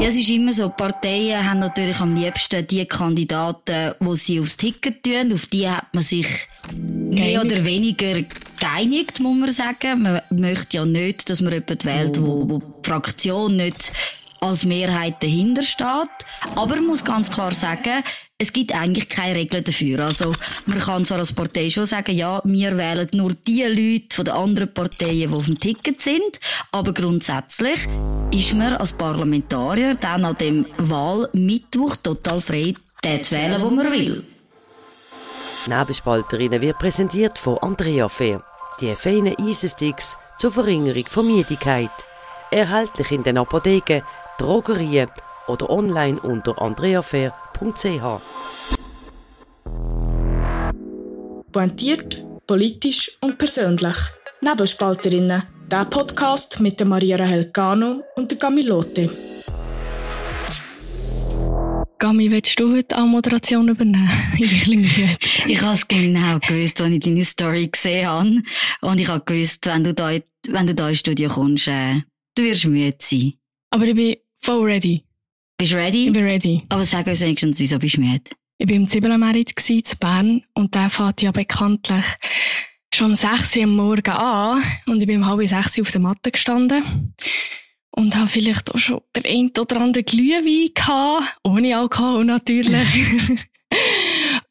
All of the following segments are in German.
Ja, es ist immer so, Parteien haben natürlich am liebsten die Kandidaten, die sie aufs Ticket tun. Auf die hat man sich mehr oder weniger geeinigt, muss man sagen. Man möchte ja nicht, dass man jemanden wählt, wo, wo die Fraktion nicht als Mehrheit dahinter steht. Aber man muss ganz klar sagen, es gibt eigentlich keine Regeln dafür. Also, man kann zwar als Partei schon sagen, ja, wir wählen nur die Leute von den anderen Parteien, die auf dem Ticket sind. Aber grundsätzlich ist man als Parlamentarier dann an dem Wahlmittwoch total frei, den zu wählen, wo man will. Nebelspalterinnen wird präsentiert von Andrea Fair. Die feinen Eisensticks zur Verringerung von Müdigkeit. Erhältlich in den Apotheken, Drogerien oder online unter andreafair.ch. Pointiert, politisch und persönlich. Nebelspalterinnen. Der Podcast mit der Maria Rahel Gano und der Camilote. Gami, willst du heute auch Moderation übernehmen? Ich bin ein bisschen müde. Ich habe es genau gewusst, als ich deine Story gesehen habe. Und ich habe gewusst, wenn du da, wenn du da ins Studio kommst, äh, du wirst müde sein. Aber ich bin voll ready. Bist du ready? Ich bin ready. Aber sag uns wenigstens, wieso bist du müde? Ich war im Zwiebelmerit in Bern und der fährt ja bekanntlich schon um 6 Uhr am Morgen an und ich bin um halb 6 Uhr auf der Matte gestanden und habe vielleicht auch schon der ein oder andere Glühwein gehabt, ohne Alkohol natürlich.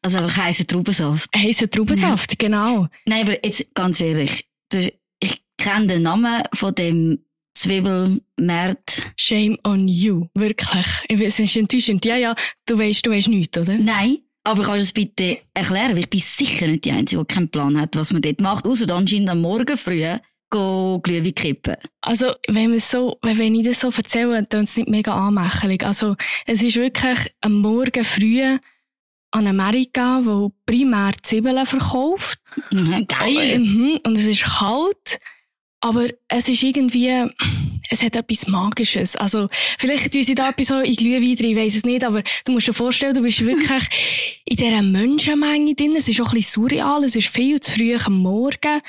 Also einfach heißen Traubensaft. Heißer Traubensaft, genau. Nein, aber jetzt ganz ehrlich, ich kenne den Namen von dem Zwiebelmarkt. Shame on you, wirklich. Es ist enttäuschend. Ja, ja, du weißt, du weißt nichts, oder? Nein, aber kannst du es bitte erklären? Weil ich bin sicher nicht die Einzige, die keinen Plan hat, was man dort macht. Außer anscheinend am Morgen früh go Glühwein kippen. Also, wenn, so, wenn ich das so erzähle, dann ist es nicht mega anmächelig. Also, es ist wirklich am Morgen früh an Amerika, wo primär Zwiebeln verkauft. Mhm, geil. Mhm, und es ist kalt. Aber es ist irgendwie, es hat etwas Magisches. Also, vielleicht tun sie da etwas so in Glühwein drin, ich weiss es nicht, aber du musst dir vorstellen, du bist wirklich in dieser Menschenmenge drin. Es ist auch ein bisschen surreal, es ist viel zu früh am Morgen.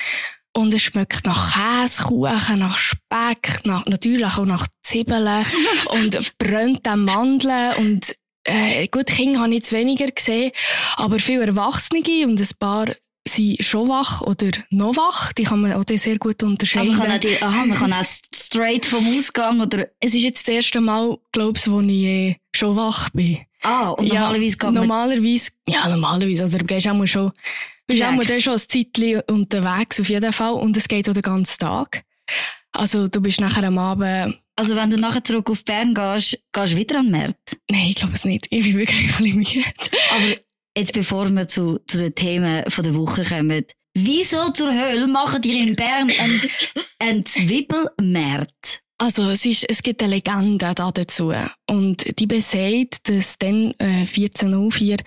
Und es schmeckt nach Käsekuchen, nach Speck, nach, natürlich auch nach Zwiebeln und brennten Mandeln und äh, gut, Kinder habe ich jetzt weniger gesehen, aber viele Erwachsene und ein paar sind schon wach oder noch wach. Die kann man auch sehr gut Aber unterscheiden. man kann, auch die, aha, man kann auch straight vom Ausgang oder, Es ist jetzt das erste Mal, glaube ich, wo ich äh, schon wach bin. ah, und Ja, normalerweise geht man, Normalerweise, ja, normalerweise. Also, du gehst auch mal schon, bist auch mal dann schon ein Zeitchen unterwegs, auf jeden Fall. Und es geht auch den ganzen Tag. Also, du bist nachher am Abend, also wenn du nachher zurück auf Bern gehst, gehst du wieder an den Markt. nein, ich glaube es nicht. Ich bin wirklich ein bisschen müde. Aber jetzt bevor wir zu, zu den Themen von der Woche kommen, wieso zur Hölle machen die in Bern einen, einen Zwiebelmarkt? Also, es, ist, es gibt eine Legende da dazu. Und die besagt, dass dann äh, 1404,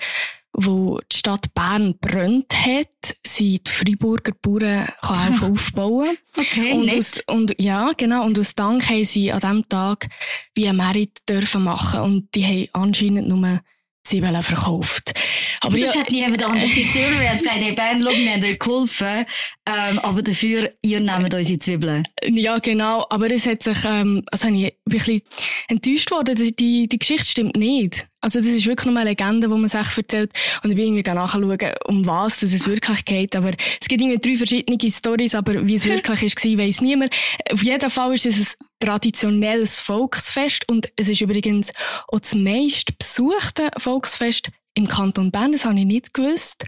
wo die Stadt Bern brennt hat, sie die Freiburger Bauern helfen aufbauen. Okay, und, nett. aus, und ja, genau. Und aus Dank haben sie an diesem Tag wie ein Merit dürfen machen. Und die haben anscheinend nur Zwiebeln verkauft. Aber Aber ja, sonst hat niemand anders die Zürcher gesagt, hey Bern, schau, wir haben euch geholfen, ähm, aber dafür, ihr nehmt unsere Zwiebeln. Ja, genau. Aber es hat sich, ähm, also ich ein bisschen enttäuscht worden. Die, die Geschichte stimmt nicht. Also das ist wirklich nur eine Legende, die man sich erzählt. Und ich bin irgendwie nachschauen, um was das es wirklich geht. Aber es gibt irgendwie drei verschiedene Stories, aber wie es wirklich ist, war, weiss niemand. Auf jeden Fall ist es ein traditionelles Volksfest und es ist übrigens auch das meist besuchte Volksfest im Kanton Bern. Das habe ich nicht gewusst.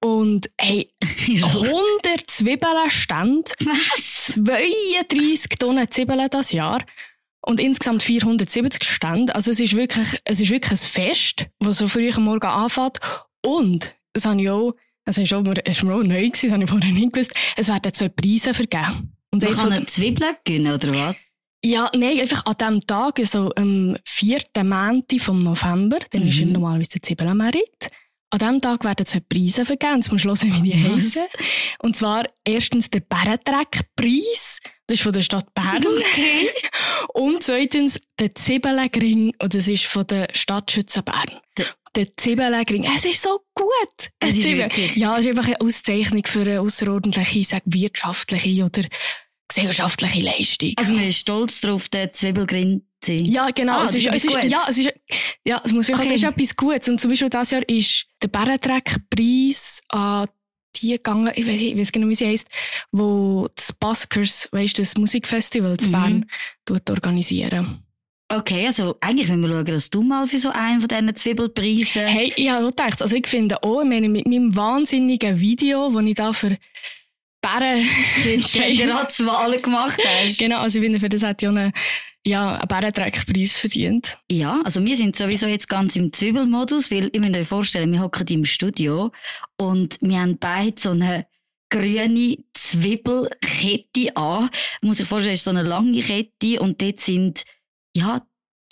Und hey, 100 Zwiebeln stand. Was? 32 Tonnen Zwiebeln das Jahr. Und insgesamt 470 Stände. Also es ist wirklich, es ist wirklich ein Fest, das so früh am Morgen anfängt. Und, das habe ich auch, das ist, auch, das ist mir auch neu gewesen, das habe ich vorher nicht gewusst, es werden zwei Preise vergeben. Und Man kann eine Zwiebeln gewinnen, oder was? ja, nein, einfach an diesem Tag, also am 4. Montag vom November, dann ist ja Mhm. normalerweise der Zwiebelmerit. An diesem Tag werden zwei Preise vergeben. Jetzt musst du hören, wie die Was? heissen. Und zwar erstens der Bärentreck-Preis. Das ist von der Stadt Bern. Okay. Und zweitens der Zwiebelgring. Und das ist von der Stadtschütze Bern. Der- Der Zwiebelgring. Es ist so gut. Es ist wirklich- Ja, es ist einfach eine Auszeichnung für eine außerordentliche, sag, wirtschaftliche oder gesellschaftliche Leistung. Also man ist stolz darauf, den Zwiebelgrin sein. Ja, genau. Ah, es ist, es ist ja, es ist, ja, es muss wirklich, Okay. es ist etwas Gutes. Und zum Beispiel dieses Jahr ist der Bärentreck-Preis an die gegangen, ich weiß, ich weiß genau, wie sie heisst, wo das Buskers, weißt das Musikfestival zu Mhm. Bern, tut organisieren. Okay, also eigentlich wenn wir schauen, dass du mal für so einen von diesen Zwiebelpreisen... Hey, ich habe auch gedacht, also ich finde auch, ich meine, mit meinem wahnsinnigen Video, das ich da für Bären... für die Ständeratswahlen gemacht hast. genau, also ich finde, für das hat ja einen, ja, einen Bärentreck-Preis verdient. Ja, also wir sind sowieso jetzt ganz im Zwiebelmodus, weil ich muss euch vorstellen, wir hocken im Studio und wir haben beide so eine grüne Zwiebelkette an. Man muss sich vorstellen, ist so eine lange Kette und dort sind, ja,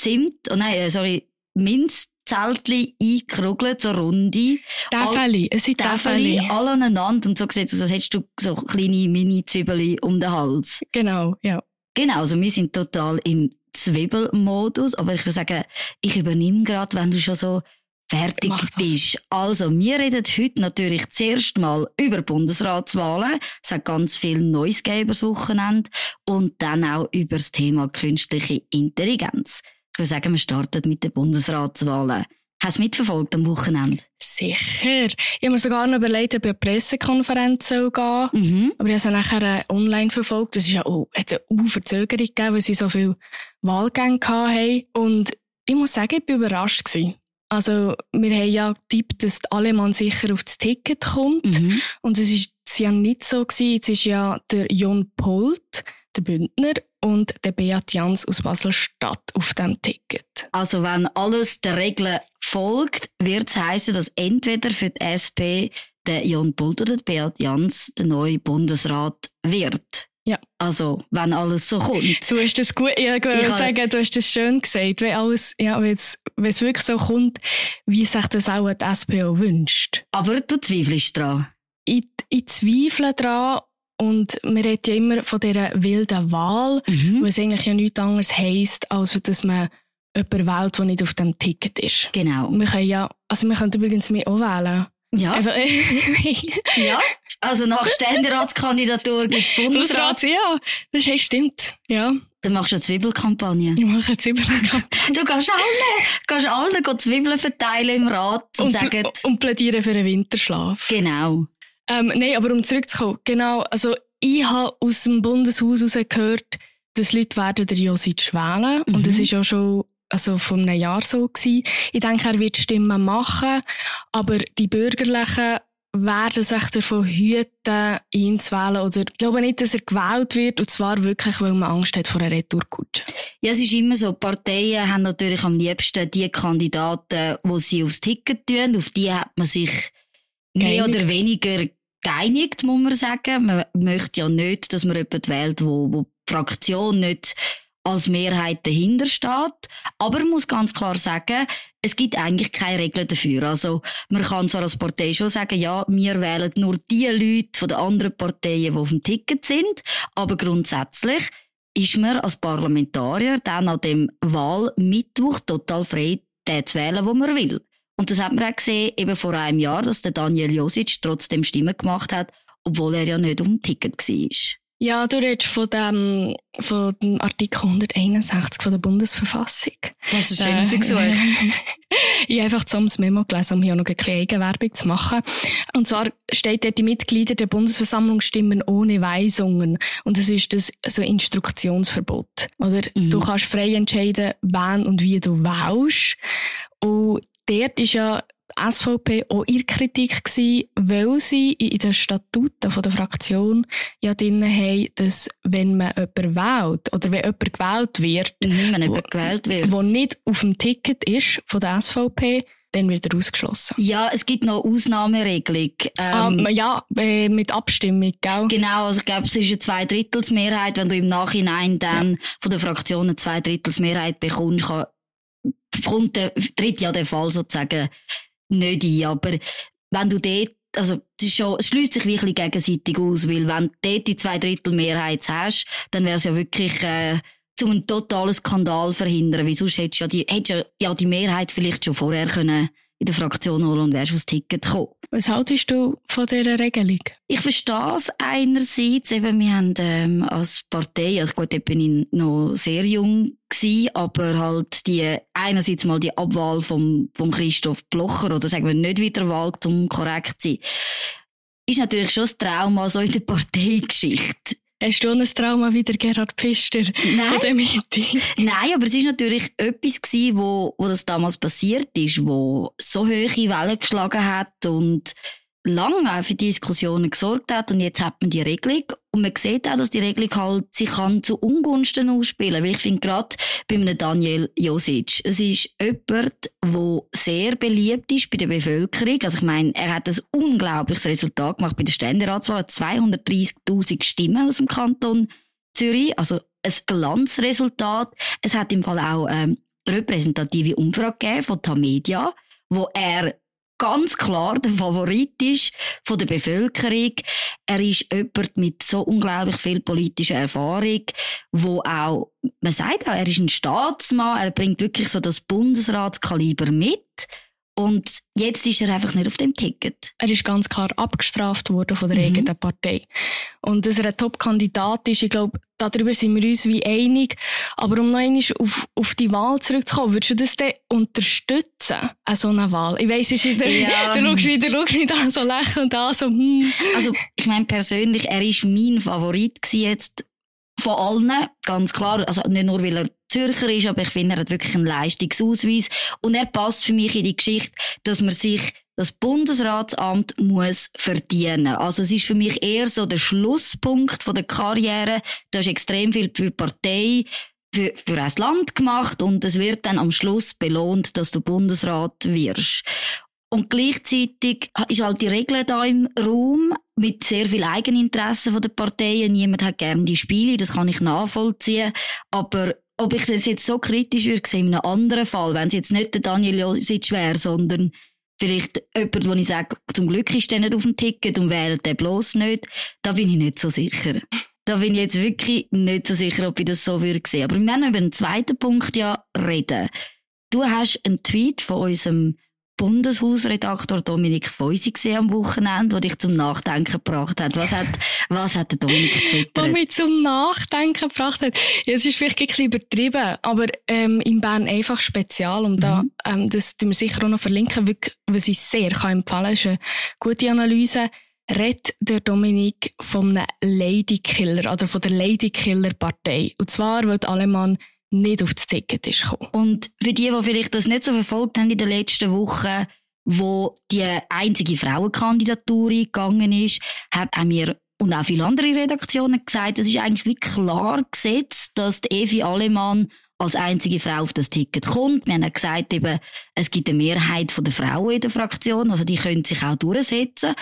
Zimt, oh nein, äh, sorry, Minzzeltli eingerugelt, so runde. Täfeli, es sind Täfeli, alle aneinander und so sieht es aus, als hättest du so kleine Mini-Zwiebeli um den Hals. Genau, ja. Genau, also wir sind total im Zwiebelmodus, aber ich würde sagen, ich übernehme gerade, wenn du schon so fertig bist. Also, wir reden heute natürlich zuerst mal über Bundesratswahlen. Es hat ganz viel Neues gegeben Wochenende und dann auch über das Thema künstliche Intelligenz. Ich würde sagen, wir starten mit den Bundesratswahlen. Hast du mitverfolgt am Wochenende? Sicher. Ich habe mir sogar noch überlegt, ob ich eine Pressekonferenz gehen soll. Mhm. Aber ich habe es nachher äh, online verfolgt. Es ist ja auch, hat eine Verzögerung gegeben, weil sie so viele Wahlgänge hatten. Und ich muss sagen, ich war überrascht. Gewesen. Also, wir haben ja getippt, dass die Allemann sicher auf das Ticket kommt. Mhm. Und es ist es ja nicht so gewesen. Jetzt ist ja der Jon Polt, der Bündner, und der Beat Jans aus Basel-Stadt auf dem Ticket. Also wenn alles der Regel folgt, wird es heißen, dass entweder für die SP der Jon Pult oder der Beat Jans der neue Bundesrat wird. Ja. Also wenn alles so kommt. Du hast das gut, ja, ich habe- sagen, du hast das schön gesagt. Wenn alles, ja, wenn es, wirklich so kommt, wie sich das auch die SPO wünscht. Aber du zweifelst dran. Ich, ich zweifle daran und man redet ja immer von dieser wilden Wahl, Mhm. was eigentlich ja nichts anderes heisst, als dass man jemanden wählt, der nicht auf dem Ticket ist. Genau. Wir können ja, also wir können übrigens mich auch wählen. Ja, Einfach, ja. Also nach Ständeratskandidatur gibt es Bundesrat. Bundesrat, ja, das ist, stimmt. Ja, Dann machst du eine Zwiebelkampagne. ich mache jetzt überall Du kannst alle, kannst allen go Zwiebeln verteilen im Rat und, und, sagen, und plädieren für einen Winterschlaf. genau. Ähm, nein, aber um zurückzukommen, genau, also ich habe aus dem Bundeshaus heraus gehört, dass Leute werden der Josic wählen Mhm. und das ist auch schon also vor einem Jahr so gewesen. Ich denke, er wird Stimmen machen, aber die Bürgerlichen werden sich davon hüten, ihn zu wählen. Oder ich glaube nicht, dass er gewählt wird, und zwar wirklich, weil man Angst hat vor einer Retourkutsche. Ja, es ist immer so, Parteien haben natürlich am liebsten die Kandidaten, die sie aufs Ticket tun. Auf die hat man sich mehr Geeinigt. oder weniger geeinigt, muss man sagen. Man möchte ja nicht, dass man jemanden wählt, wo, wo die Fraktion nicht als Mehrheit dahinter steht. Aber man muss ganz klar sagen, es gibt eigentlich keine Regeln dafür. Also, man kann zwar als Partei schon sagen, ja, wir wählen nur die Leute von den anderen Parteien, die auf dem Ticket sind. Aber grundsätzlich ist man als Parlamentarier dann an dem Wahlmittwoch total frei, den zu wählen, wo man will. Und das hat man auch gesehen, eben vor einem Jahr, dass der Daniel Josic trotzdem Stimmen gemacht hat, obwohl er ja nicht auf dem Ticket war. Ja, du redest von dem, von dem Artikel 161 von der Bundesverfassung. Das ist Äh, schön rausgesucht. ich habe einfach das Memo gelesen, um hier noch eine kleine Eigenwerbung zu machen. Und zwar steht dort, die Mitglieder der Bundesversammlung stimmen ohne Weisungen. Und das ist das so Instruktionsverbot. Oder Mhm. du kannst frei entscheiden, wann und wie du wählst. Und dort ist ja die SVP auch ihre Kritik gewesen, weil sie in den Statuten von der Fraktion ja drin haben, dass wenn man jemanden wählt oder wenn jemand gewählt wird, Mhm, wenn jemand gewählt wird. der nicht auf dem Ticket ist von der SVP, dann wird er ausgeschlossen. Ja, es gibt noch Ausnahmeregelung. Ähm, Ähm, ja, äh, mit Abstimmung, gell? Genau, also ich glaube, es ist eine Zweidrittelsmehrheit. Wenn du im Nachhinein dann von der Fraktion eine Zweidrittelsmehrheit bekommst, kann, kommt der, tritt ja der Fall sozusagen nicht ein. Aber wenn du dort, also es, schließt sich wirklich gegenseitig aus, weil wenn du dort die Zweidrittelmehrheit hast, dann wäre es ja wirklich äh, zum einen totalen Skandal verhindern, weil sonst hättest du ja die, hättest ja, ja die Mehrheit vielleicht schon vorher können in der Fraktion holen und wärst aufs Ticket gekommen. Was haltest du von dieser Regelung? Ich verstehe es einerseits, eben, wir haben ähm, als Partei, also gut, da bin ich noch sehr jung gewesen, aber halt die, einerseits mal die Abwahl vom, vom Christoph Blocher, oder sagen wir nicht Wiederwahl, um korrekt zu sein, ist natürlich schon das Trauma so in der Parteigeschichte. Hast du ein Trauma wie der Gerhard Pfister Nein. von der Mitte? Nein, aber es ist natürlich etwas gewesen, wo, wo das damals passiert ist, wo so hohe Wellen geschlagen hat und lange auch für Diskussionen gesorgt hat und jetzt hat man die Regelung und man sieht auch, dass die Regelung halt sich kann zu Ungunsten ausspielen, weil ich finde gerade bei einem Daniel Josic, es ist jemand, der sehr beliebt ist bei der Bevölkerung, also ich meine, er hat ein unglaubliches Resultat gemacht bei der Ständeratswahl, 230'000 Stimmen aus dem Kanton Zürich, also ein Glanzresultat. Es hat im Fall auch ähm, repräsentative Umfrage gegeben von Tamedia, wo er ganz klar der Favorit ist von der Bevölkerung. Er ist jemand mit so unglaublich viel politischer Erfahrung, wo auch, man sagt auch, er ist ein Staatsmann, er bringt wirklich so das Bundesratskaliber mit. Und jetzt ist er einfach nicht auf dem Ticket. Er ist ganz klar abgestraft worden von der Mhm. eigenen Partei. Und dass er ein Top-Kandidat ist, ich glaube, darüber sind wir uns wie einig. Aber um noch einmal auf, auf die Wahl zurückzukommen, würdest du das denn unterstützen, an so einer Wahl? Ich weiss, es ist wieder, Ja. du schaust wieder, schaust wieder an, so lächeln und an, so, hm. Also, ich meine persönlich, er ist mein Favorit jetzt von allen, ganz klar. Also nicht nur, weil er Zürcher ist, aber ich finde, er hat wirklich einen Leistungsausweis. Und er passt für mich in die Geschichte, dass man sich das Bundesratsamt muss verdienen. Also es ist für mich eher so der Schlusspunkt von der Karriere. Da ist extrem viel für die Partei, für, für ein Land gemacht und es wird dann am Schluss belohnt, dass du Bundesrat wirst. Und gleichzeitig ist halt die Regel da im Raum mit sehr viel Eigeninteresse von der Parteien. Niemand hat gerne die Spiele, das kann ich nachvollziehen. Aber ob ich es jetzt so kritisch würde in einem anderen Fall, wenn es jetzt nicht der Daniel Josic wäre, sondern vielleicht jemand, wo ich sage, zum Glück ist der nicht auf dem Ticket und wählt den bloß nicht, da bin ich nicht so sicher. Da bin ich jetzt wirklich nicht so sicher, ob ich das so würde sehen. Aber wir werden über den zweiten Punkt ja reden. Du hast einen Tweet von unserem Bundeshausredaktor Dominik Feusi gesehen am Wochenende, der dich zum Nachdenken gebracht hat. Was hat, was hat der Dominik was getwittert? mich zum Nachdenken gebracht hat. Ja, es ist vielleicht ein bisschen übertrieben, aber ähm, in Bern einfach spezial. Und da, Mhm. ähm, das tun wir sicher auch noch verlinken, wirklich, was ich sehr kann empfehlen kann, ist eine gute Analyse. Redet der Dominik von einem Ladykiller oder von der Ladykiller-Partei. Und zwar, die Alemann nicht auf das Ticket ist gekommen. Und für die, die vielleicht das nicht so verfolgt haben in den letzten Wochen, wo die einzige Frauenkandidatur eingegangen ist, haben wir und auch viele andere Redaktionen gesagt, es ist eigentlich wie klar gesetzt, dass die Evi Alemann als einzige Frau auf das Ticket kommt. Wir haben gesagt, eben, es gibt eine Mehrheit der Frauen in der Fraktion, also die können sich auch durchsetzen.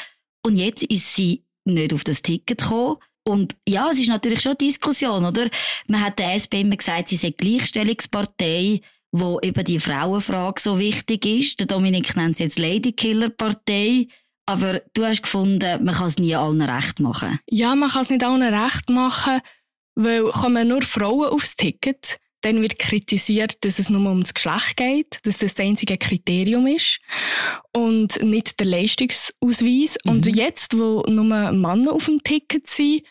Und jetzt ist sie nicht auf das Ticket gekommen. Und ja, es ist natürlich schon eine Diskussion, oder? Man hat der SP immer gesagt, sie sei Gleichstellungspartei, wo eben die Frauenfrage so wichtig ist. Der Dominik nennt es jetzt Ladykiller-Partei. Aber du hast gefunden, man kann es nie allen recht machen. Ja, man kann es nicht allen recht machen, weil kommen nur Frauen aufs Ticket, dann wird kritisiert, dass es nur um das Geschlecht geht, dass das das einzige Kriterium ist und nicht der Leistungsausweis. Mhm. Und jetzt, wo nur Männer auf dem Ticket sind,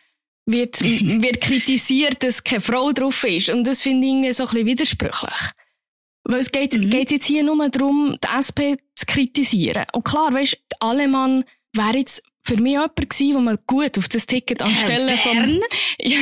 wird, wird kritisiert, dass keine Frau drauf ist. Und das finde ich irgendwie so ein bisschen widersprüchlich. Weil es geht, Mhm. geht jetzt hier nur darum, die SP zu kritisieren. Und klar, weißt, Alemann wäre jetzt für mich jemand gewesen, wo man gut auf das Ticket anstelle von ja,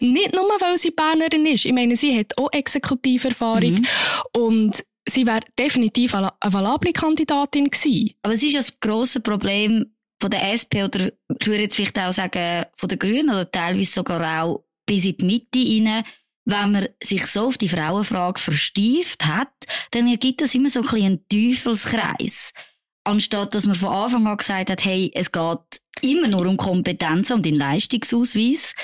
nicht nur, weil sie Bernerin ist. Ich meine, sie hat auch Exekutiverfahrung Mhm. und sie wäre definitiv eine valable Kandidatin gewesen. Aber es ist ja das grosse Problem von der SP oder ich würde jetzt vielleicht auch sagen von der Grünen oder teilweise sogar auch bis in die Mitte hinein, wenn man sich so auf die Frauenfrage verstieft hat, dann ergibt das immer so ein bisschen einen Teufelskreis. Anstatt dass man von Anfang an gesagt hat, hey, es geht immer nur um Kompetenzen und den Leistungsausweis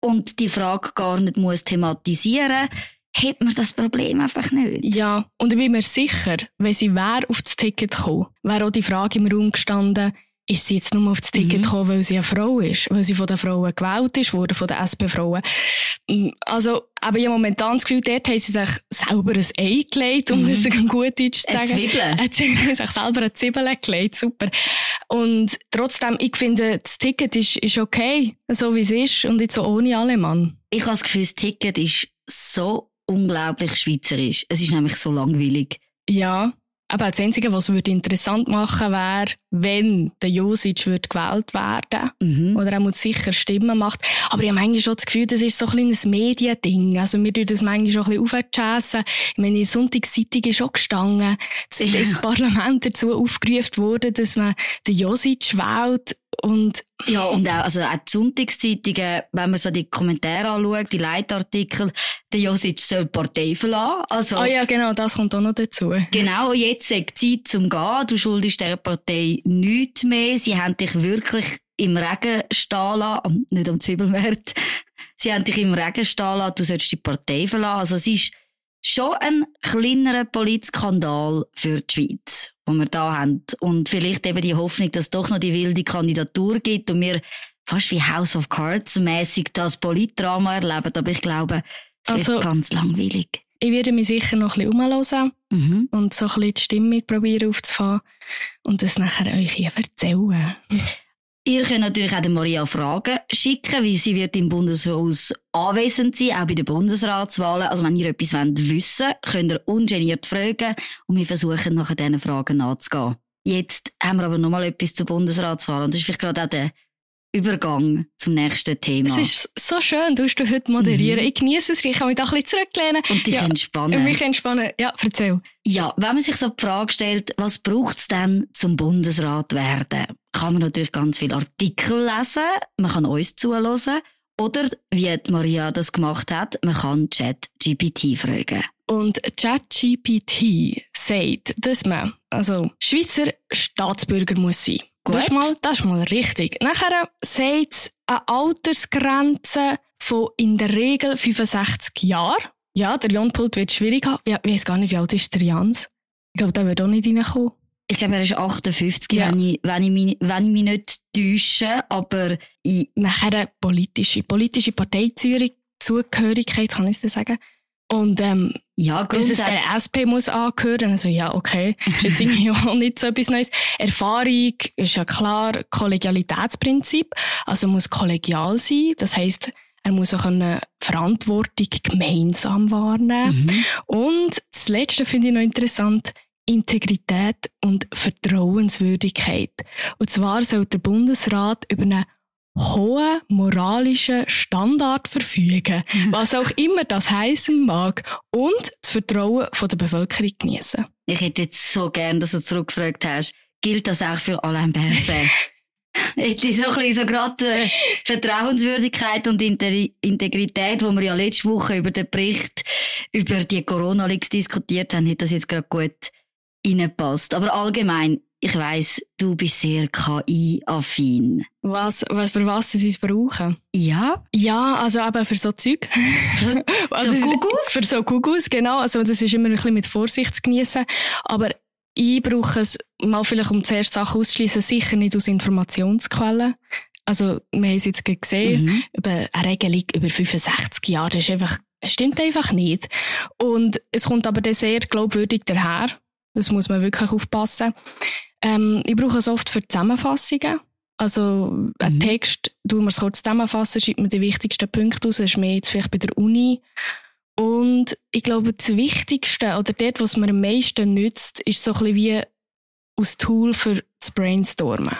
und die Frage gar nicht muss thematisieren, hat man das Problem einfach nicht. Ja, und ich bin mir sicher, wenn sie wäre auf das Ticket gekommen, wäre auch die Frage im Raum gestanden, ist sie jetzt nur auf das Ticket mhm. gekommen, weil sie eine Frau ist, weil sie von den Frauen gewählt ist, wurde von den SP-Frauen. Mm, also, aber habe momentan das Gefühl, dort haben sie sich selber ein Ei gelegt, um mhm. das gut Deutsch zu sagen. Eine Zwiebel. Sie haben sich selber eine Zwiebel gelegt, super. Und trotzdem, ich finde, das Ticket ist, ist okay, so wie es ist, und jetzt so ohne Alemann. Ich habe das Gefühl, das Ticket ist so unglaublich schweizerisch. Es ist nämlich so langweilig. Ja, aber das Einzige, was würde interessant machen, wäre, wenn der Josic wird gewählt werden mhm. oder er muss sicher Stimmen macht. Aber ich habe manchmal schon das Gefühl, das ist so ein kleines Mediending. Also wir tun das manchmal schon ein bisschen aufjassen. Ich meine, die Sonntagszeitung ist auch gestanden. Es ist das Parlament dazu aufgerufen worden, dass man den Josic wählt. Und ja, und auch, also auch die Sonntagszeitungen, wenn man so die Kommentare anschaut, die Leitartikel, der Josic soll die Partei verlassen. Also, ah ja, genau, das kommt auch noch dazu. Genau, jetzt ist Zeit zum Gehen. Du schuldest der Partei nichts mehr. Sie haben dich wirklich im Regen stehen lassen, nicht am Zwiebelmarkt. Sie haben dich im Regen stehen lassen, du sollst die Partei verlassen. Also es ist schon ein kleinerer Politskandal für die Schweiz, den wir da haben. Und vielleicht eben die Hoffnung, dass es doch noch die wilde Kandidatur gibt und wir fast wie House of Cards mäßig das Politdrama erleben. Aber ich glaube, es also, wird ganz langweilig. Ich werde mich sicher noch ein bisschen umhören mhm. und so ein bisschen die Stimmung probieren aufzufahren und das nachher euch hier erzählen. Ihr könnt natürlich auch Maria Fragen schicken, wie sie wird im Bundeshaus anwesend sein, auch bei den Bundesratswahlen. Also wenn ihr etwas wollt wissen könnt ihr ungeniert fragen und wir versuchen nachher diesen Fragen nachzugehen. Jetzt haben wir aber noch mal etwas zur Bundesratswahl und das ist vielleicht gerade auch der Übergang zum nächsten Thema. Es ist so schön, du du heute moderieren. Mhm. Ich genieße es, ich kann mich da ein bisschen zurücklehnen. Und dich ja, entspannen. Und mich entspannen. Ja, erzähl. Ja, wenn man sich so die Frage stellt, was braucht es denn zum Bundesrat werden? Kann man natürlich ganz viele Artikel lesen, man kann uns zuhören oder, wie Maria das gemacht hat, man kann ChatGPT fragen. Und ChatGPT sagt, dass man also Schweizer Staatsbürger muss sein. Gut. Das ist mal, das ist mal richtig. Nachher sagt es eine Altersgrenze von in der Regel 65 Jahren. Ja, der Jan Pult wird schwierig haben. Ich weiß gar nicht, wie alt ist der Jans? Ich glaube, der wird auch nicht reinkommen. Ich glaube, er ist 58, ja. wenn, ich, wenn, ich mich, wenn ich mich nicht täusche. Aber ich nachher politische, politische Parteizugehörigkeit, kann ich das sagen. Und ähm, ja, dass es der SP muss angehören. Also ja, okay, ist jetzt irgendwie auch nicht so etwas Neues. Erfahrung ist ja klar Kollegialitätsprinzip, also muss kollegial sein. Das heißt, er muss auch eine Verantwortung gemeinsam wahrnehmen. Mhm. Und das Letzte finde ich noch interessant. Integrität und Vertrauenswürdigkeit. Und zwar soll der Bundesrat über eine hohen moralischen Standard verfügen, was auch immer das heißen mag, und das Vertrauen von der Bevölkerung genießen. Ich hätte jetzt so gern, dass du zurückgefragt hast, gilt das auch für Alain Berset? hätte so ein bisschen so gerade äh, Vertrauenswürdigkeit und Integrität, wo wir ja letzte Woche über den Bericht über die Corona-Leaks diskutiert haben, hätte das jetzt gerade gut reinpasst. Aber allgemein, ich weiss, du bist sehr KI-affin. Was, was, für was sie es brauchen? Ja. Ja, also eben für so Zeug. So, also so Gugus? Für so Gugus, genau. Also das ist immer ein bisschen mit Vorsicht zu genießen. Aber ich brauche es mal vielleicht, um zuerst Sachen auszuschließen, sicher nicht aus Informationsquellen. Also, wir haben es jetzt gesehen, mhm. über eine Regelung über 65 Jahre, das ist einfach, stimmt einfach nicht. Und es kommt aber dann sehr glaubwürdig daher. Das muss man wirklich aufpassen. Ähm, ich brauche es oft für Zusammenfassungen. Also, mhm. ein Text, du musst kurz zusammenfassen, schreibt man die wichtigsten Punkte aus, das ist mehr jetzt vielleicht bei der Uni. Und ich glaube, das Wichtigste oder dort, was man am meisten nützt, ist so ein bisschen wie aus Tool für das Brainstormen.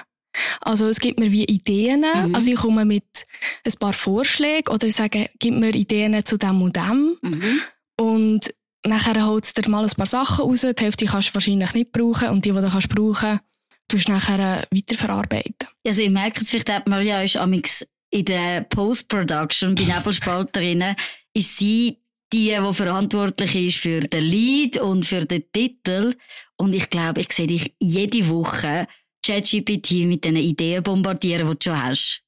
Also es gibt mir wie Ideen, mhm. also ich komme mit ein paar Vorschlägen oder sage, gib mir Ideen zu dem und dem. Mhm. Und Nachher holst du dir mal ein paar Sachen raus, die Hälfte kannst du wahrscheinlich nicht brauchen und die, die du kannst brauchen du nachher weiterverarbeiten. Also ich merke es vielleicht, Maria ist amix in der Post-Production bei Nebelspalterinnen, ist sie die, die verantwortlich ist für den Lead und für den Titel. Und ich glaube, ich sehe dich jede Woche ChatGPT mit den Ideen bombardieren, die du schon hast.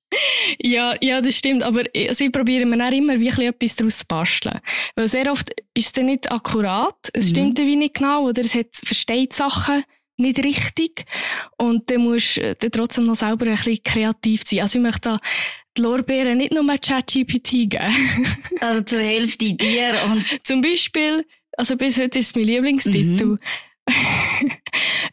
Ja, ja, das stimmt. Aber sie probieren mir auch immer wirklich etwas daraus zu basteln. Weil sehr oft ist es dann nicht akkurat. Es mhm. stimmt dann wie nicht genau oder es hat, versteht Sachen nicht richtig. Und dann musst du trotzdem noch selber ein bisschen kreativ sein. Also ich möchte da die Lorbeeren nicht nur ChatGPT geben. also zur Hälfte dir und... Zum Beispiel, also bis heute ist es mein Lieblingstitel. Mhm.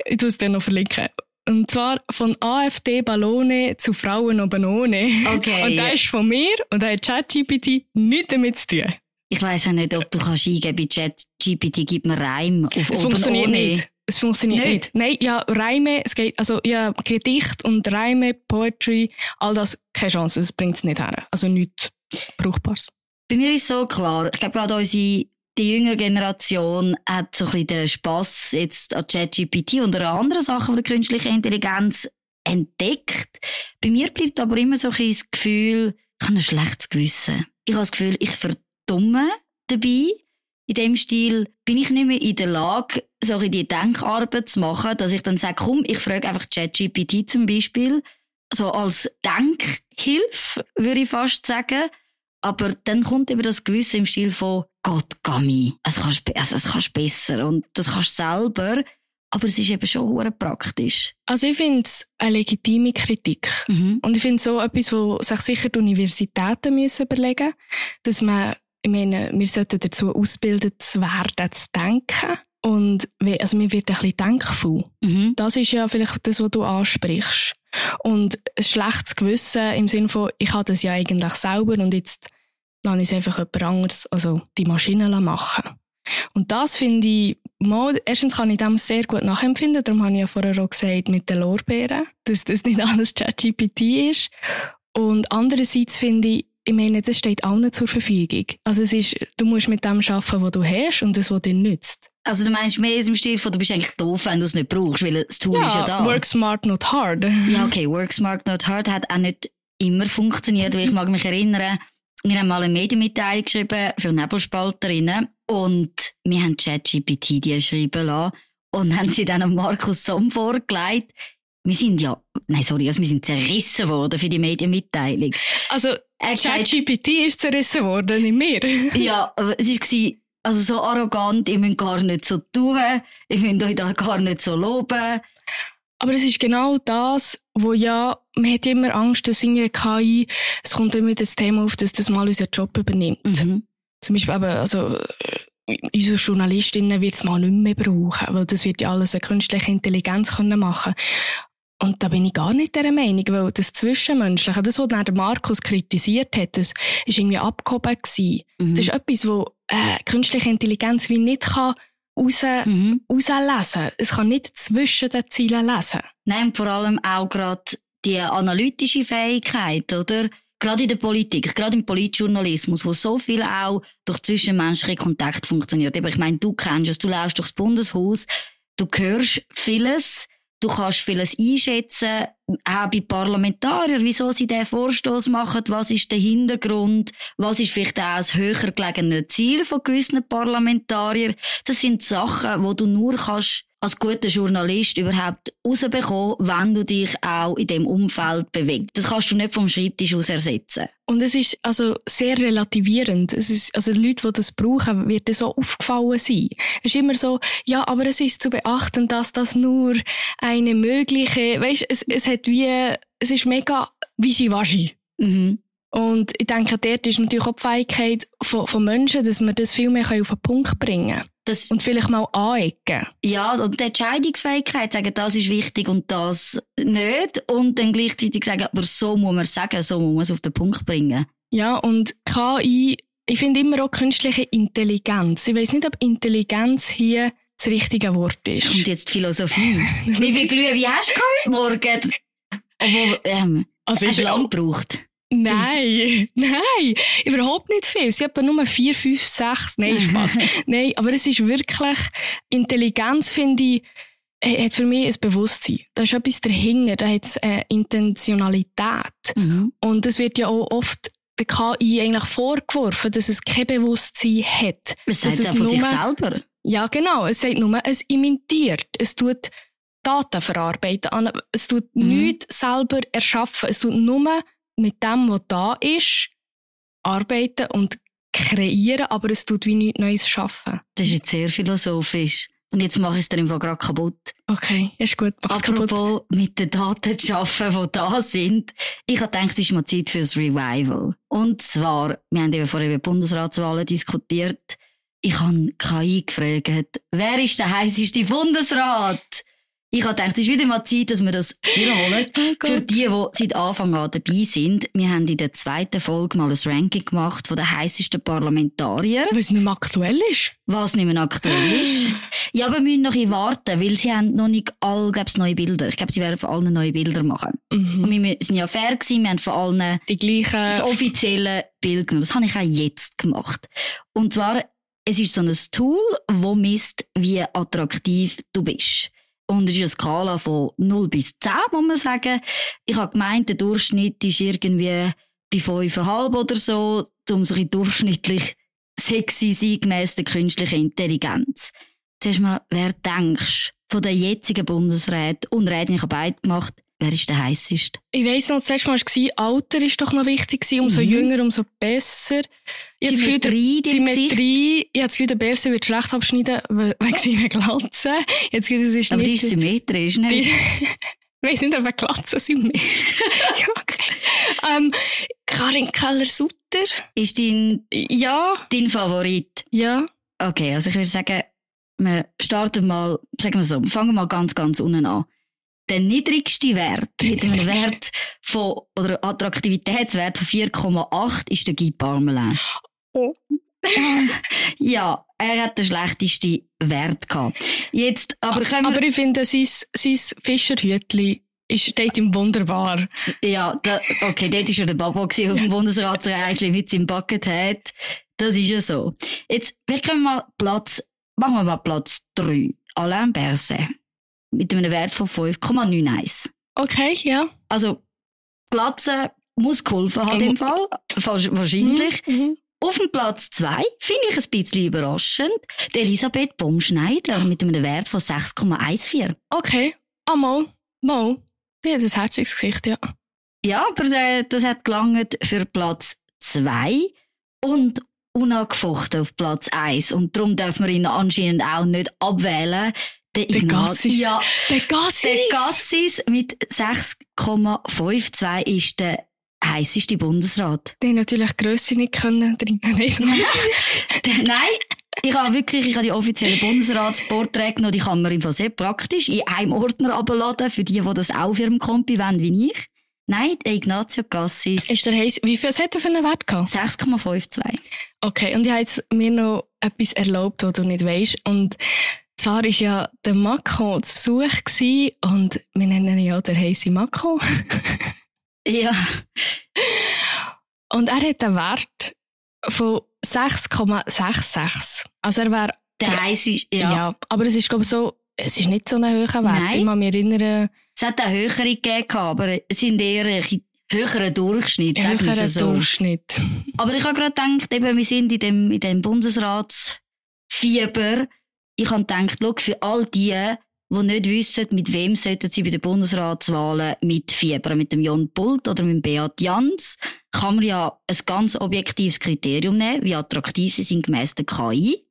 ich tue es dir noch verlinken. Und zwar von AfD Ballone zu Frauen oben ohne. Okay. Und das ist von mir und da hat ChatGPT nichts damit zu tun. Ich weiss auch nicht, ob du kannst eingeben bei ChatGPT gibt mir Reim auf Es funktioniert ohne. nicht. Es funktioniert nicht. nicht. Nein, ja, Reime, es geht, also, ja, Gedicht und Reime, Poetry, all das, keine Chance, es bringt es nicht her. Also nichts Brauchbares. Bei mir ist so klar, ich glaube gerade unsere die jüngere Generation hat so ein bisschen den Spass jetzt an ChatGPT und an anderen Sachen von der künstlichen Intelligenz entdeckt. Bei mir bleibt aber immer so ein das Gefühl, ich habe ein schlechtes Gewissen. Ich habe das Gefühl, ich verdumme dabei. In dem Stil bin ich nicht mehr in der Lage, so die Denkarbeit zu machen, dass ich dann sage, komm, ich frage einfach ChatGPT zum Beispiel, so als Denkhilfe, würde ich fast sagen. Aber dann kommt eben das Gewissen im Stil von, Gott, Gami, es kannst, also, es kannst besser und das kannst selber. Aber es ist eben schon sehr praktisch. Also ich finde es eine legitime Kritik. Mhm. Und ich finde es so etwas, wo sich sicher die Universitäten müssen überlegen dass man, ich meine, wir sollten dazu ausgebildet werden, zu denken. Und also man wird ein bisschen denkvoll. Mhm. Das ist ja vielleicht das, was du ansprichst. Und ein schlechtes Gewissen im Sinne von, ich habe das ja eigentlich selber und jetzt lasse ich es einfach jemand anderes, also die Maschine machen. Und das finde ich, mal, erstens kann ich dem sehr gut nachempfinden, darum habe ich ja vorher auch gesagt mit den Lorbeeren, dass das nicht alles ChatGPT ist. Und andererseits finde ich, ich meine, das steht allen zur Verfügung. Also es ist, du musst mit dem arbeiten, was du hast und das, was dir nützt. Also du meinst mehr im Stil von, du bist eigentlich doof, wenn du es nicht brauchst, weil das Tool ja, ist ja da. work smart, not hard. Ja, okay, work smart, not hard hat auch nicht immer funktioniert, weil ich mag mich erinnern, wir haben mal eine Medienmitteilung geschrieben für Nebelspalterinnen und wir haben ChatGPT die schreiben lassen und haben sie dann an Markus Somm vorgelegt. Wir sind ja, nein, sorry, also wir sind zerrissen worden für die Medienmitteilung. Also, ChatGPT ist zerrissen worden, nicht mehr. ja, es war also so arrogant, ihr müsst gar nicht so tun, ihr müsst euch da gar nicht so loben. Aber es ist genau das, wo ja, man hat immer Angst, dass irgendwie KI, es kommt immer das Thema auf, dass das mal unseren Job übernimmt. Mhm. Zum Beispiel eben, also, äh, unsere Journalistinnen wird es mal nicht mehr brauchen, weil das wird ja alles eine künstliche Intelligenz können machen. Und da bin ich gar nicht der Meinung, weil das Zwischenmenschliche, das, was dann der Markus kritisiert hat, das ist irgendwie abgehoben gewesen. Mhm. Das ist etwas, wo äh, künstliche Intelligenz wie nicht kann raus, mhm. rauslesen. Es kann nicht zwischen den Zielen lesen. Nein, vor allem auch gerade die analytische Fähigkeit, oder? Gerade in der Politik, gerade im Politjournalismus, wo so viel auch durch zwischenmenschliche Kontakt funktioniert. ich meine, du kennst es, du läufst durchs Bundeshaus, du hörst vieles, Du kannst vieles einschätzen, auch bei Parlamentariern, wieso sie diesen Vorstoß machen, was ist der Hintergrund, was ist vielleicht auch das höher gelegene Ziel von gewissen Parlamentariern. Das sind Sachen, wo du nur kannst als guter Journalist überhaupt rausbekommen, wenn du dich auch in dem Umfeld bewegst. Das kannst du nicht vom Schreibtisch aus ersetzen. Und es ist also sehr relativierend. Es ist, also die Leute, die das brauchen, wird das so aufgefallen sein. Es ist immer so, ja, aber es ist zu beachten, dass das nur eine mögliche, weißt, es, es hat wie, es ist mega wischiwaschi. Mhm. Und ich denke, dort ist natürlich auch die Fähigkeit von, von Menschen, dass man das viel mehr auf den Punkt bringen kann. Das, und vielleicht mal anecken. Ja, und die Entscheidungsfähigkeit sagen, das ist wichtig und das nicht. Und dann gleichzeitig sagen, aber so muss man sagen, so muss man es auf den Punkt bringen. Ja, und KI, ich finde immer auch künstliche Intelligenz. Ich weiß nicht, ob Intelligenz hier das richtige Wort ist. Und jetzt die Philosophie. wie viel Glühwein hast du heute Morgen? Obwohl, ähm, also hast du lang gebraucht? Nein, nein, überhaupt nicht viel. Sie haben nur vier, fünf, sechs. Nein, Spaß. nein, aber es ist wirklich Intelligenz, finde ich, äh, hat für mich ein Bewusstsein. Da ist etwas dahinter, da hat es eine Intentionalität. Mhm. Und es wird ja auch oft der KI eigentlich vorgeworfen, dass es kein Bewusstsein hat. Es sagt ja von nur, sich selber. Ja, genau. Es sagt nur, es imitiert. Es tut Daten verarbeiten. Es tut mhm. nichts selber erschaffen. Es tut nur mit dem, was da ist, arbeiten und kreieren, aber es tut wie nichts Neues schaffen. Das ist jetzt sehr philosophisch. Und jetzt mache ich es dir Fall gerade kaputt. Okay, ist gut. Mach's kaputt. Apropos mit den Daten zu arbeiten, die da sind. Ich habe gedacht, es ist mal Zeit für das Revival. Und zwar, wir haben eben vorhin über Bundesratswahlen diskutiert. Ich habe KI gefragt, wer ist der heißeste Bundesrat? Ich habe gedacht, es ist wieder mal Zeit, dass wir das wiederholen. Oh. Für die, die seit Anfang an dabei sind. Wir haben in der zweiten Folge mal ein Ranking gemacht von den heißesten Parlamentarier, es nicht mehr aktuell ist. was nicht mehr aktuell ist. Ja, aber wir müssen noch ein warten, weil sie haben noch nicht alle, glaub's, neue Bilder. Ich glaube, sie werden von allen neue Bilder machen. Mhm. Und wir sind ja fair gewesen, wir haben von allen Die gleichen. das offizielle Bild genommen. Das habe ich auch jetzt gemacht. Und zwar, es ist so ein Tool, wo misst, wie attraktiv du bist. Und es ist eine Skala von 0 bis 10, muss man sagen. Ich habe gemeint, der Durchschnitt ist irgendwie bei 5,5 oder so, um so ein durchschnittlich sexy sein, gemäss der künstlichen Intelligenz. Zuerst mal, wer denkst von den jetzigen Bundesräten und Räten, ich habe beide gemacht, wer ist der heißeste? Ich weiss noch, das letzte Mal war, Alter ist doch noch wichtig gewesen. Umso Mhm. jünger, umso besser. Ich Symmetrie, die. Symmetrie. Ich habe das Gefühl, der Berse wird schlecht abschneiden, we- wegen seiner Glatze. Jetzt es ist Aber die ist symmetrisch, ne? Ich weiss nicht, ob wir Glatzen sind. ja, okay. ähm, Karin Keller-Sutter? Ist dein, Ja, dein Favorit? ja. Okay, also ich würde sagen, wir starten mal, sagen wir so, wir fangen mal ganz, ganz unten an. Der niedrigste Wert mit einem. Wert von, oder Attraktivitätswert von 4,8 ist der Guy Parmelin. Oh. ja, er hat den schlechtesten Wert gehabt. Jetzt, aber können wir, Aber ich finde, sein, sein Fischerhütli ist, steht ihm wunderbar. ja, da, okay, dort war ja der Babo auf dem Bundesratsreisli mit seinem Bucket Hat. Das ist ja so. Jetzt, vielleicht können wir mal Platz, machen wir mal Platz 3. Alain Berset. Mit einem Wert von 5,91. Okay, ja. Also, Glatze muss geholfen haben im Fall. Wahrsch- Wahrscheinlich. Mhm. Auf dem Platz 2 finde ich ein bisschen überraschend. Die Elisabeth Baumschneider mit einem Wert von 6,14. Okay. Ah, mal. Mal. Die hat ein herziges Gesicht, ja. Ja, aber äh, das hat gelangt für Platz 2 und unangefochten auf Platz 1. Und darum dürfen wir ihn anscheinend auch nicht abwählen. Der, Ignaz- Gassis. Ja, Der Gassis! der Gassis mit 6,52 ist der heißeste Bundesrat. Haben natürlich die Grösse nicht können drinnen. Nein, Nein, ich habe wirklich, ich habe die offiziellen Bundesratsporträte genommen, die kann man im Fall sehr praktisch in einem Ordner abladen, für die, die das auch auf ihrem Kompi wollen, wie ich. Nein, der Ignazio Cassis. ist der heiß? Wie viel hat er für einen Wert gehabt? 6,52. Okay, und ich habe jetzt mir noch etwas erlaubt, was du nicht weißt. Und zwar war ja der Macron zu Besuch gewesen, und wir nennen ihn ja der heiße Macron. Ja, Und er hat einen Wert von 6,66. Also er wäre der heißeste, Ja. ja. aber es ist, glaube ich, so, es ist nicht so ein hoher Wert. Nein. Ich kann mich erinnern, Es hat auch höhere gegeben, aber es sind eher ein höherer Durchschnitt, sagen wir höherer so. Durchschnitt. Aber ich habe gerade gedacht, eben, wir sind in dem, in dem Bundesratsfieber. Ich habe gedacht, schau, für all die, die nicht wissen, mit wem sollten sie bei den Bundesratswahlen mitfiebern, mit dem Jon Pult oder mit dem Beat Jans, kann man ja ein ganz objektives Kriterium nehmen, wie attraktiv sie sind gemäss der KI.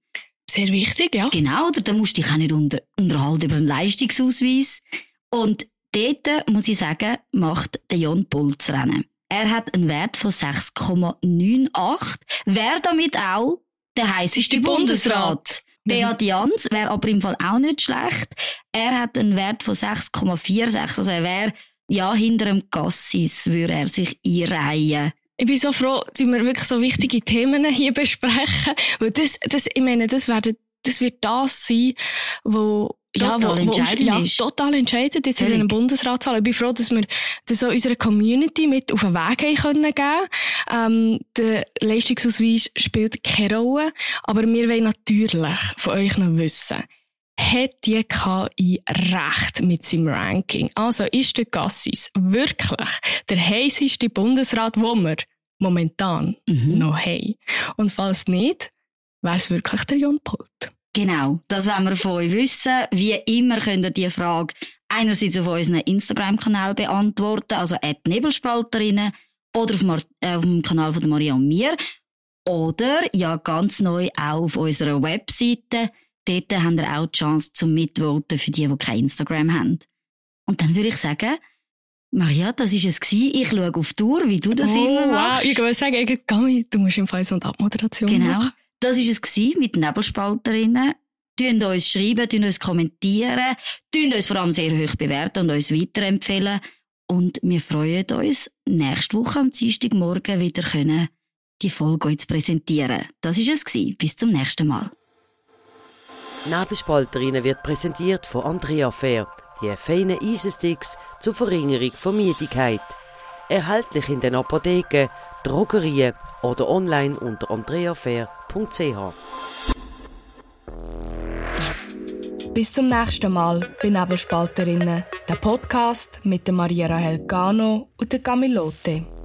Sehr wichtig, ja. Genau, oder da musst du dich auch nicht unter, unterhalten über einen Leistungsausweis. Und dort, muss ich sagen, macht der Jon Pult das Rennen. Er hat einen Wert von 6,98, wäre damit auch der heißeste Bundesrat. Beat Jans wäre aber im Fall auch nicht schlecht. Er hat einen Wert von 6,46, also er wäre, ja, hinter dem Gassis würde er sich einreihen. Ich bin so froh, dass wir wirklich so wichtige Themen hier besprechen. Weil das, das, ich meine, das, werden, das wird das sein, wo, Total wo, wo entscheidend ja, ist. total entscheidend jetzt in Völlig. einem Bundesratswahl. Ich bin froh, dass wir das so unserer Community mit auf den Weg haben können geben. Ähm, der Leistungsausweis spielt keine Rolle. Aber wir wollen natürlich von euch noch wissen, hat die KI recht mit seinem Ranking? Also ist der Gassis wirklich der heißeste Bundesrat, wo wir momentan Mhm. noch haben? Und falls nicht, wäre es wirklich der Jon Pult. Genau, das wollen wir von euch wissen. Wie immer könnt ihr diese Frage einerseits auf unserem Instagram-Kanal beantworten, also at Nebelspalterinnen, oder auf, Mar äh, auf dem Kanal von der Maria und mir. Oder ja ganz neu auch auf unserer Webseite Dort habt ihr auch die Chance zum Mitvoten für die, die kein Instagram haben. Und dann würde ich sagen, Maria, das war es. Ich schaue auf die Tour, wie du das oh, immer machst. Wow. Ich würde sagen, Gami, du musst im Fall so eine Abmoderation Genau. machen. Das war es mit Nebelspalterinnen. Tun uns schreiben, tun uns kommentieren, tun uns vor allem sehr hoch bewerten und uns weiterempfehlen. Und wir freuen uns, nächste Woche am Dienstagmorgen wieder können die Folge euch zu präsentieren. Das war es. Bis zum nächsten Mal. Nebelspalterinnen wird präsentiert von Andrea Fair, die feinen Eisensticks zur Verringerung von Müdigkeit. Erhältlich in den Apotheken, Drogerien oder online unter andreafair.ch. Bis zum nächsten Mal bei Nebelspalterinnen, der Podcast mit Maria Rahel Gano und der Camilote.